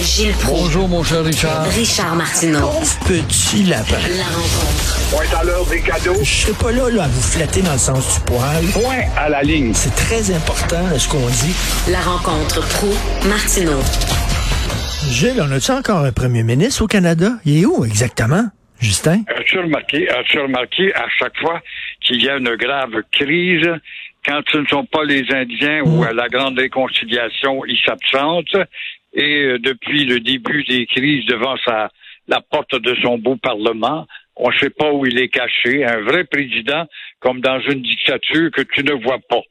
Gilles Proulx. Bonjour, mon cher Richard. Richard Martineau. Petit lapin. La rencontre. Point à l'heure des cadeaux. Je serai pas là, là à vous flatter dans le sens du poil. Point à la ligne. C'est très important ce qu'on dit. La rencontre Proulx-Martineau. Gilles, on a-tu encore un premier ministre au Canada? Il est où exactement? Justin? As-tu remarqué, as-tu remarqué à chaque fois qu'il y a une grave crise, quand ce ne sont pas les Indiens ou à la grande réconciliation, ils s'absentent. Et euh, depuis le début des crises devant sa, la porte de son beau Parlement, on ne sait pas où il est caché. Un vrai président, comme dans une dictature que tu ne vois pas.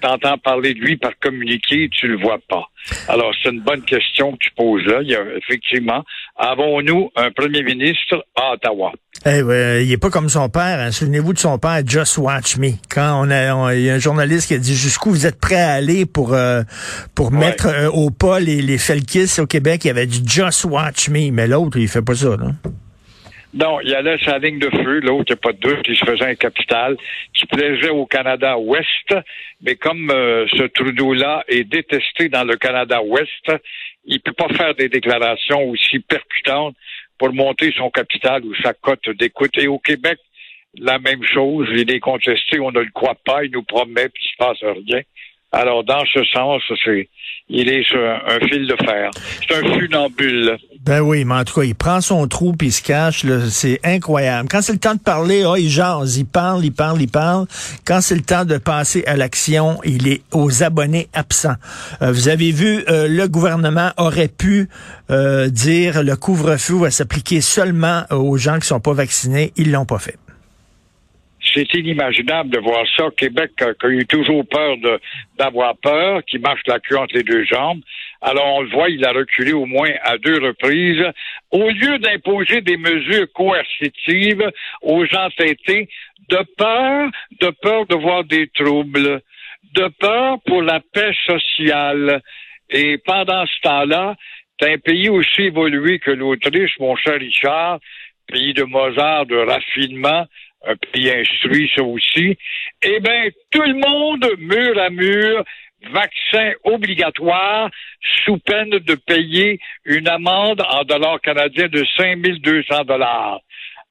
T'entends parler de lui par communiqué, tu le vois pas. Alors, c'est une bonne question que tu poses là. Il y a, effectivement, avons-nous un premier ministre à Ottawa? Eh ouais, il est pas comme son père. Hein. Souvenez-vous de son père, Just Watch Me. Quand on a, il y a un journaliste qui a dit jusqu'où vous êtes prêt à aller pour euh, pour Ouais. mettre euh, au pas les, les Felkis au Québec? Il avait dit Just Watch Me, mais l'autre il fait pas ça. Là. Non, il allait sa ligne de feu, l'autre, il n'y a pas de doute, il se faisait un capital qui plaisait au Canada Ouest, mais comme euh, ce Trudeau-là est détesté dans le Canada Ouest, il peut pas faire des déclarations aussi percutantes pour monter son capital ou sa cote d'écoute. Et au Québec, la même chose, il est contesté, on ne le croit pas, il nous promet, puis il se passe rien. Alors, dans ce sens, c'est, il est sur un, fil de fer. C'est un funambule. Ben oui, mais en tout cas, il prend son trou puis il se cache. C'est incroyable. Quand c'est le temps de parler, ah, il jase, il parle, il parle, il parle. Quand c'est le temps de passer à l'action, il est aux abonnés absents. Euh, vous avez vu, euh, le gouvernement aurait pu euh, dire le couvre-feu va s'appliquer seulement aux gens qui sont pas vaccinés. Ils l'ont pas fait. C'est inimaginable de voir ça. Québec qui a eu toujours peur d'avoir peur, qui marche la queue entre les deux jambes. Alors on le voit, il a reculé au moins à deux reprises. Au lieu d'imposer des mesures coercitives aux entêtés, de peur, de peur de voir des troubles, de peur pour la paix sociale. Et pendant ce temps-là, c'est un pays aussi évolué que l'Autriche, mon cher Richard, pays de Mozart, de raffinement, un pays instruit, ça aussi. Eh bien, tout le monde, mur à mur, vaccin obligatoire, sous peine de payer une amende en dollars canadiens de 5200 dollars.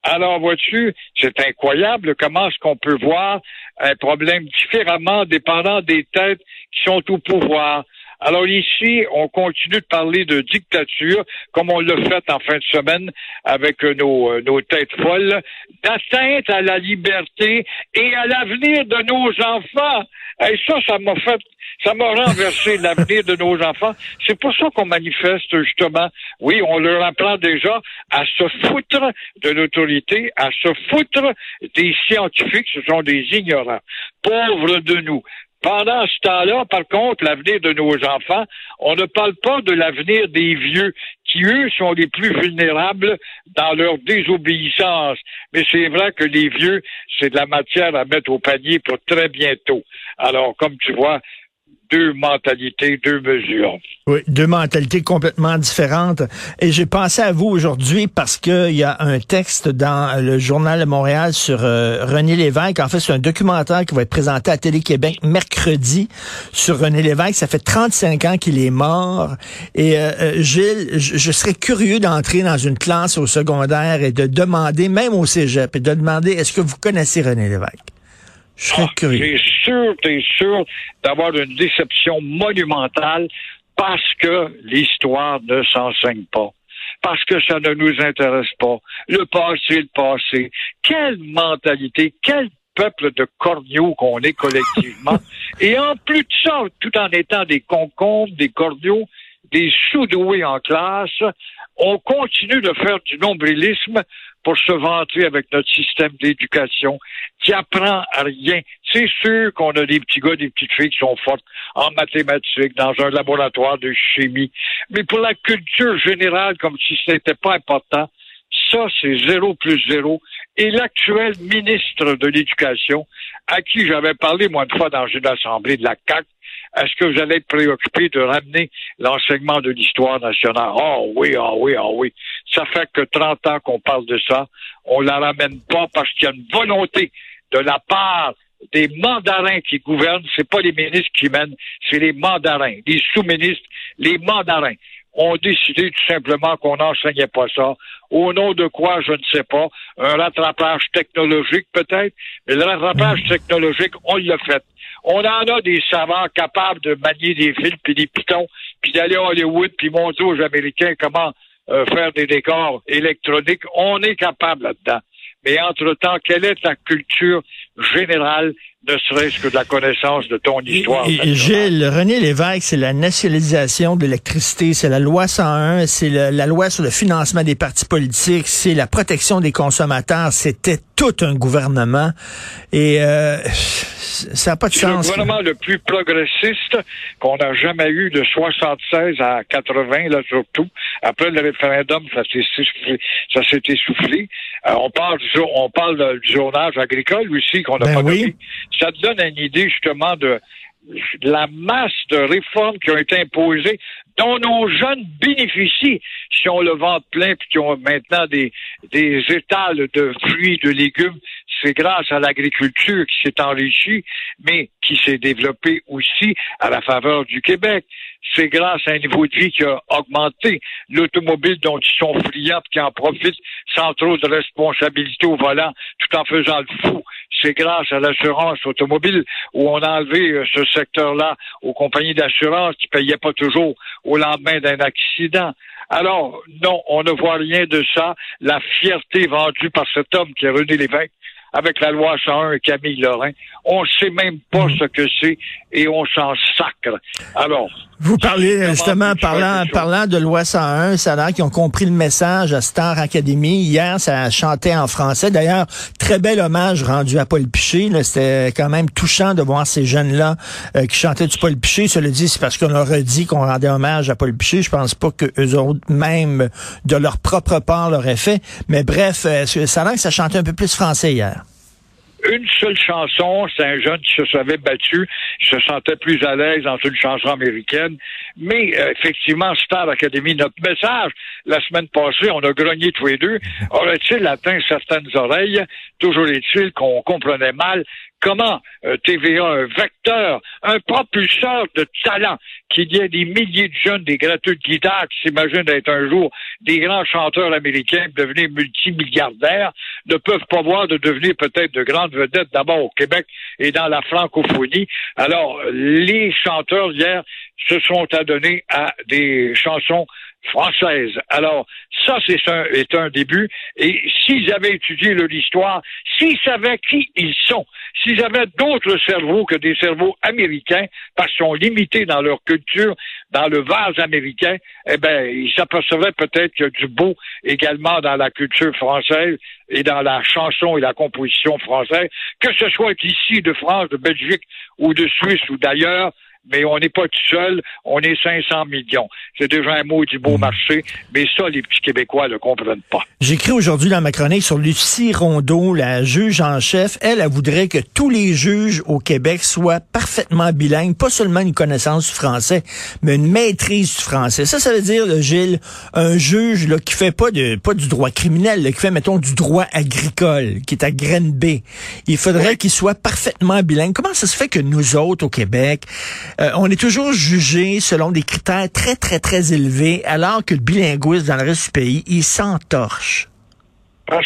Alors, vois-tu, c'est incroyable comment est-ce qu'on peut voir un problème différemment dépendant des têtes qui sont au pouvoir. Alors ici, on continue de parler de dictature, comme on l'a fait en fin de semaine avec euh, nos, euh, nos têtes folles, d'atteinte à la liberté et à l'avenir de nos enfants. Et ça, ça m'a fait, ça m'a renversé l'avenir de nos enfants. C'est pour ça qu'on manifeste justement. Oui, on leur apprend déjà à se foutre de l'autorité, à se foutre des scientifiques, ce sont des ignorants. Pauvres de nous. Pendant ce temps-là, par contre, l'avenir de nos enfants, on ne parle pas de l'avenir des vieux, qui, eux, sont les plus vulnérables dans leur désobéissance. Mais c'est vrai que les vieux, c'est de la matière à mettre au panier pour très bientôt. Alors, comme tu vois, deux mentalités, deux mesures. Oui, deux mentalités complètement différentes. Et j'ai pensé à vous aujourd'hui parce qu'il y a un texte dans le Journal de Montréal sur euh, René Lévesque. En fait, c'est un documentaire qui va être présenté à Télé-Québec mercredi sur René Lévesque. Ça fait 35 ans qu'il est mort. Et euh, euh, Gilles, je, je serais curieux d'entrer dans une classe au secondaire et de demander, même au cégep, et de demander, est-ce que vous connaissez René Lévesque? Je serais Ah, curieux. T'es sûr, t'es sûr d'avoir une déception monumentale parce que l'histoire ne s'enseigne pas. Parce que ça ne nous intéresse pas. Le passé, le passé. Quelle mentalité, quel peuple de corneaux qu'on est collectivement. Et en plus de ça, tout en étant des concombres, des corneaux, des sous-doués en classe, on continue de faire du nombrilisme pour se vanter avec notre système d'éducation qui apprend à rien. C'est sûr qu'on a des petits gars, des petites filles qui sont fortes en mathématiques, dans un laboratoire de chimie. Mais pour la culture générale, comme si ce n'était pas important, ça, c'est zéro plus zéro. Et l'actuel ministre de l'Éducation, à qui j'avais parlé, moi, une fois dans une assemblée de la CAC, est-ce que vous allez être préoccupé de ramener l'enseignement de l'histoire nationale? Oh oui, oh oui, oh oui. Ça fait que 30 ans qu'on parle de ça. On la ramène pas parce qu'il y a une volonté de la part des mandarins qui gouvernent, c'est pas les ministres qui mènent, c'est les mandarins, les sous-ministres, les mandarins ont décidé tout simplement qu'on n'enseignait pas ça. Au nom de quoi, je ne sais pas. Un rattrapage technologique peut-être, mais le rattrapage technologique, on l'a fait. On en a des savants capables de manier des fils puis des pitons, puis d'aller à Hollywood puis montrer aux Américains comment euh, faire des décors électroniques. On est capable là-dedans. Mais entre-temps, quelle est la culture générale ne serait-ce que de la connaissance de ton histoire. Et, Gilles, René Lévesque, c'est la nationalisation de l'électricité, c'est la loi 101, c'est la loi sur le financement des partis politiques, c'est la protection des consommateurs. C'était tout un gouvernement. Et euh, ça n'a pas de sens. C'est le gouvernement le plus progressiste qu'on a jamais eu de 76 à 80, là surtout. Après le référendum, ça s'est essoufflé. Euh, on parle du, on parle du zonage agricole aussi qu'on n'a ben pas oui ça te donne une idée justement de la masse de réformes qui ont été imposées, dont nos jeunes bénéficient si on le vend plein puis qui ont maintenant des, des étals de fruits, de légumes. C'est grâce à l'agriculture qui s'est enrichie, mais qui s'est développée aussi à la faveur du Québec. C'est grâce à un niveau de vie qui a augmenté. L'automobile dont ils sont friands qui en profitent sans trop de responsabilité au volant, tout en faisant le fou c'est grâce à l'assurance automobile où on a enlevé euh, ce secteur-là aux compagnies d'assurance qui payaient pas toujours au lendemain d'un accident. Alors, non, on ne voit rien de ça. La fierté vendue par cet homme qui est René Lévesque, avec la loi 101 et Camille Lorrain. On ne sait même pas mm. ce que c'est et on s'en sacre. Alors. Vous parlez justement, parlant, parlant de loi 101, ça a l'air qu'ils ont compris le message à Star Academy. Hier, ça chantait en français. D'ailleurs, très bel hommage rendu à Paul Piché. C'était quand même touchant de voir ces jeunes-là euh, qui chantaient du Paul Piché. Cela dit, c'est parce qu'on leur a dit qu'on rendait hommage à Paul Piché. Je pense pas que eux autres, même de leur propre part, l'auraient fait. Mais bref, ça a l'air que ça chantait un peu plus français hier une seule chanson, c'est un jeune qui se savait battu, il se sentait plus à l'aise dans une chanson américaine. Mais euh, effectivement, Star Academy, notre message, la semaine passée, on a grogné tous les deux, aurait-il atteint certaines oreilles? Toujours est-il qu'on comprenait mal comment euh, TVA, un vecteur, un propulseur de talent, qu'il y ait des milliers de jeunes, des gratuits de guitare qui s'imaginent être un jour des grands chanteurs américains, devenir multimilliardaires, ne peuvent pas voir de devenir peut-être de grandes vedettes d'abord au Québec et dans la francophonie. Alors, les chanteurs hier se sont adonnés à des chansons françaises. Alors, ça, c'est un, est un début. Et s'ils avaient étudié leur histoire, s'ils savaient qui ils sont, s'ils avaient d'autres cerveaux que des cerveaux américains, parce qu'ils sont limités dans leur culture, dans le vase américain, eh bien, ils s'apercevraient peut-être qu'il y a du beau également dans la culture française et dans la chanson et la composition française, que ce soit ici de France, de Belgique ou de Suisse ou d'ailleurs, mais on n'est pas tout seul, on est 500 millions. C'est déjà un mot du beau mm. marché, mais ça, les petits Québécois ne comprennent pas. J'écris aujourd'hui dans ma chronique sur Lucie Rondeau, la juge en chef. Elle, elle voudrait que tous les juges au Québec soient parfaitement bilingues, pas seulement une connaissance du français, mais une maîtrise du français. Ça, ça veut dire, Gilles, un juge là, qui fait pas de pas du droit criminel, qui fait, mettons, du droit agricole, qui est à graine B. Il faudrait qu'il soit parfaitement bilingue. Comment ça se fait que nous autres, au Québec, euh, on est toujours jugé selon des critères très, très, très élevés, alors que le bilinguisme dans le reste du pays, il s'entorche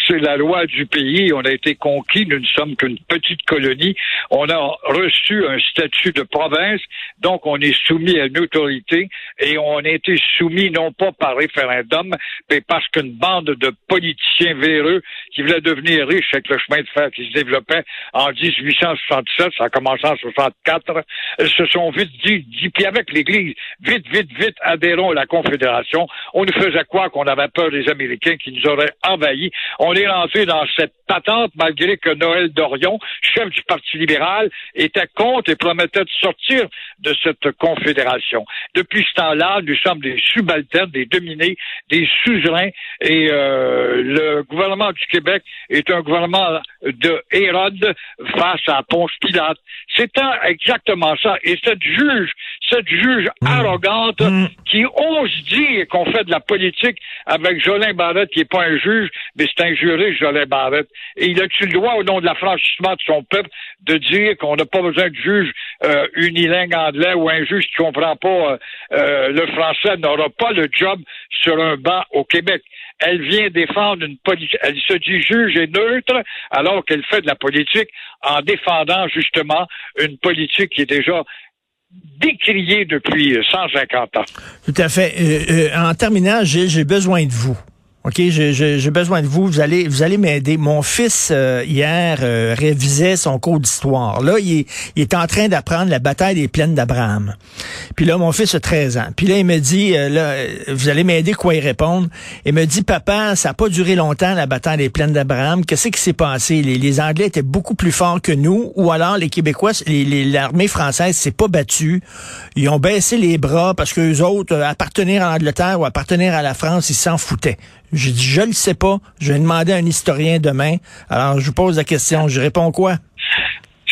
c'est la loi du pays. On a été conquis. Nous ne sommes qu'une petite colonie. On a reçu un statut de province. Donc, on est soumis à une autorité et on a été soumis non pas par référendum, mais parce qu'une bande de politiciens véreux qui voulaient devenir riches avec le chemin de fer qui se développait en 1867, ça a en 64, se sont vite dit, dit puis avec l'Église, vite, vite, vite, adhérons à la Confédération. On nous faisait croire qu'on avait peur des Américains qui nous auraient envahis. On est rentré dans cette patente malgré que Noël Dorion, chef du Parti libéral, était contre et promettait de sortir de cette confédération. Depuis ce temps-là, nous sommes des subalternes, des dominés, des suzerains et euh, le gouvernement du Québec est un gouvernement de Hérode face à Ponce Pilate. C'est exactement ça. Et cette juge, cette juge mmh. arrogante mmh. qui ose dire qu'on fait de la politique avec Jolin Barrette, qui n'est pas un juge, mais c'est un juriste, Jolin Barrette. Et il a-tu le droit, au nom de l'affranchissement de son peuple, de dire qu'on n'a pas besoin de juge euh, unilingue anglais ou un juge qui comprend pas euh, euh, le français n'aura pas le job sur un banc au Québec? Elle vient défendre une politique. Elle se dit juge et neutre alors qu'elle fait de la politique en défendant justement une politique qui est déjà décriée depuis 150 ans. Tout à fait. Euh, euh, en terminant, j'ai besoin de vous. OK, j'ai besoin de vous. Vous allez, vous allez m'aider. Mon fils, euh, hier, euh, révisait son cours d'histoire. Là, il est, il est, en train d'apprendre la bataille des plaines d'Abraham. Puis là, mon fils a 13 ans. Puis là, il me dit, euh, là, vous allez m'aider quoi y répondre? Il me dit, papa, ça n'a pas duré longtemps, la bataille des plaines d'Abraham. Qu'est-ce qui s'est passé? Les, les, Anglais étaient beaucoup plus forts que nous, ou alors les Québécois, l'armée française s'est pas battue. Ils ont baissé les bras parce que les autres, appartenir à l'Angleterre ou appartenir à la France, ils s'en foutaient. J'ai dit, je ne sais pas. Je vais demander à un historien demain. Alors, je vous pose la question. Je réponds quoi?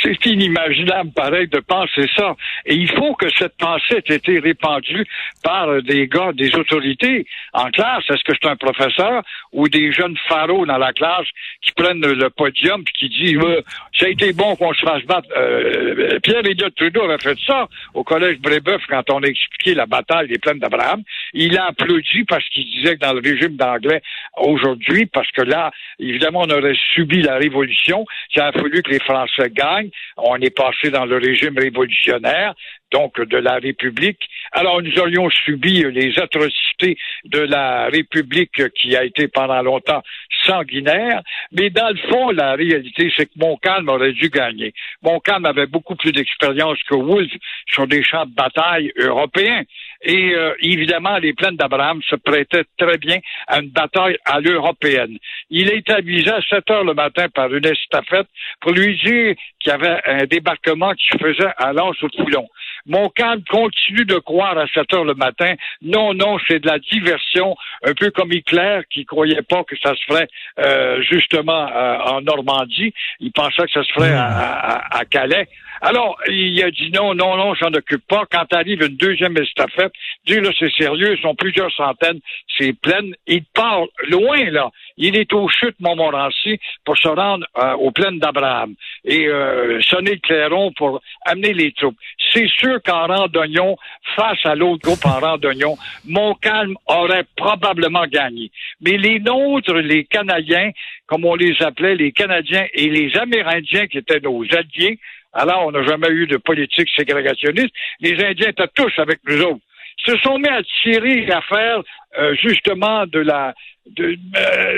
C'est inimaginable, pareil, de penser ça. Et il faut que cette pensée ait été répandue par des gars, des autorités en classe. Est-ce que c'est un professeur ou des jeunes pharaons dans la classe qui prennent le podium et qui disent euh, ça a été bon qu'on se fasse battre. Euh, Pierre Elliott Trudeau avait fait ça au collège Brébeuf quand on a expliqué la bataille des plaines d'Abraham. Il a applaudi parce qu'il disait que dans le régime d'anglais aujourd'hui, parce que là, évidemment, on aurait subi la révolution, il a fallu que les Français gagnent. On est passé dans le régime révolutionnaire, donc de la République. Alors nous aurions subi les atrocités de la République qui a été pendant longtemps sanguinaire, mais dans le fond, la réalité, c'est que Montcalm aurait dû gagner. Montcalm avait beaucoup plus d'expérience que Wolfe sur des champs de bataille européens. Et euh, évidemment, les plaines d'Abraham se prêtaient très bien à une bataille à l'européenne. Il est avisé à 7 heures le matin par une estafette pour lui dire qu'il y avait un débarquement qui se faisait à l'anse au Toulon. Montcalm continue de croire à 7 heures le matin. Non, non, c'est de la diversion, un peu comme Hitler qui croyait pas que ça se ferait euh, justement euh, en Normandie. Il pensait que ça se ferait à Calais. Alors, il a dit non, non, non, j'en occupe pas. Quand arrive une deuxième estafette, dit là, c'est sérieux, ils sont plusieurs centaines, c'est plein. Il part loin, là. Il est aux chutes Montmorency pour se rendre euh, aux plaines d'Abraham et euh, sonner le clairon pour amener les troupes. C'est sûr qu'en randonnion, face à l'autre groupe en randonnion, Montcalm aurait probablement gagné. Mais les nôtres, les Canadiens, comme on les appelait, les Canadiens et les Amérindiens qui étaient nos alliés, alors on n'a jamais eu de politique ségrégationniste, les Indiens étaient tous avec nous autres. Se sont mis à tirer à faire euh, justement de la euh,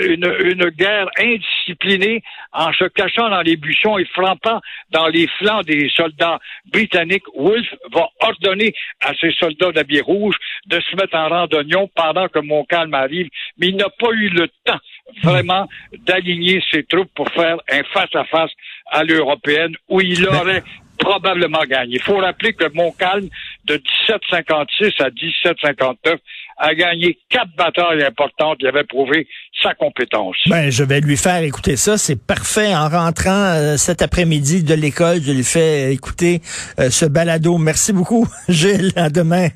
une, guerre indisciplinée en se cachant dans les buissons et frappant dans les flancs des soldats britanniques. Wolfe va ordonner à ses soldats d'habits rouges de se mettre en randonnion pendant que Montcalm arrive, mais il n'a pas eu le temps vraiment d'aligner ses troupes pour faire un face-à-face -à, l'européenne où il aurait probablement gagné. Il faut rappeler que Montcalm, de 1756 à 1759, a gagné quatre batailles importantes. Il avait prouvé sa compétence. Ben, je vais lui faire écouter ça. C'est parfait. En rentrant euh, cet après-midi de l'école, je lui fais écouter euh, ce balado. Merci beaucoup, Gilles. À demain.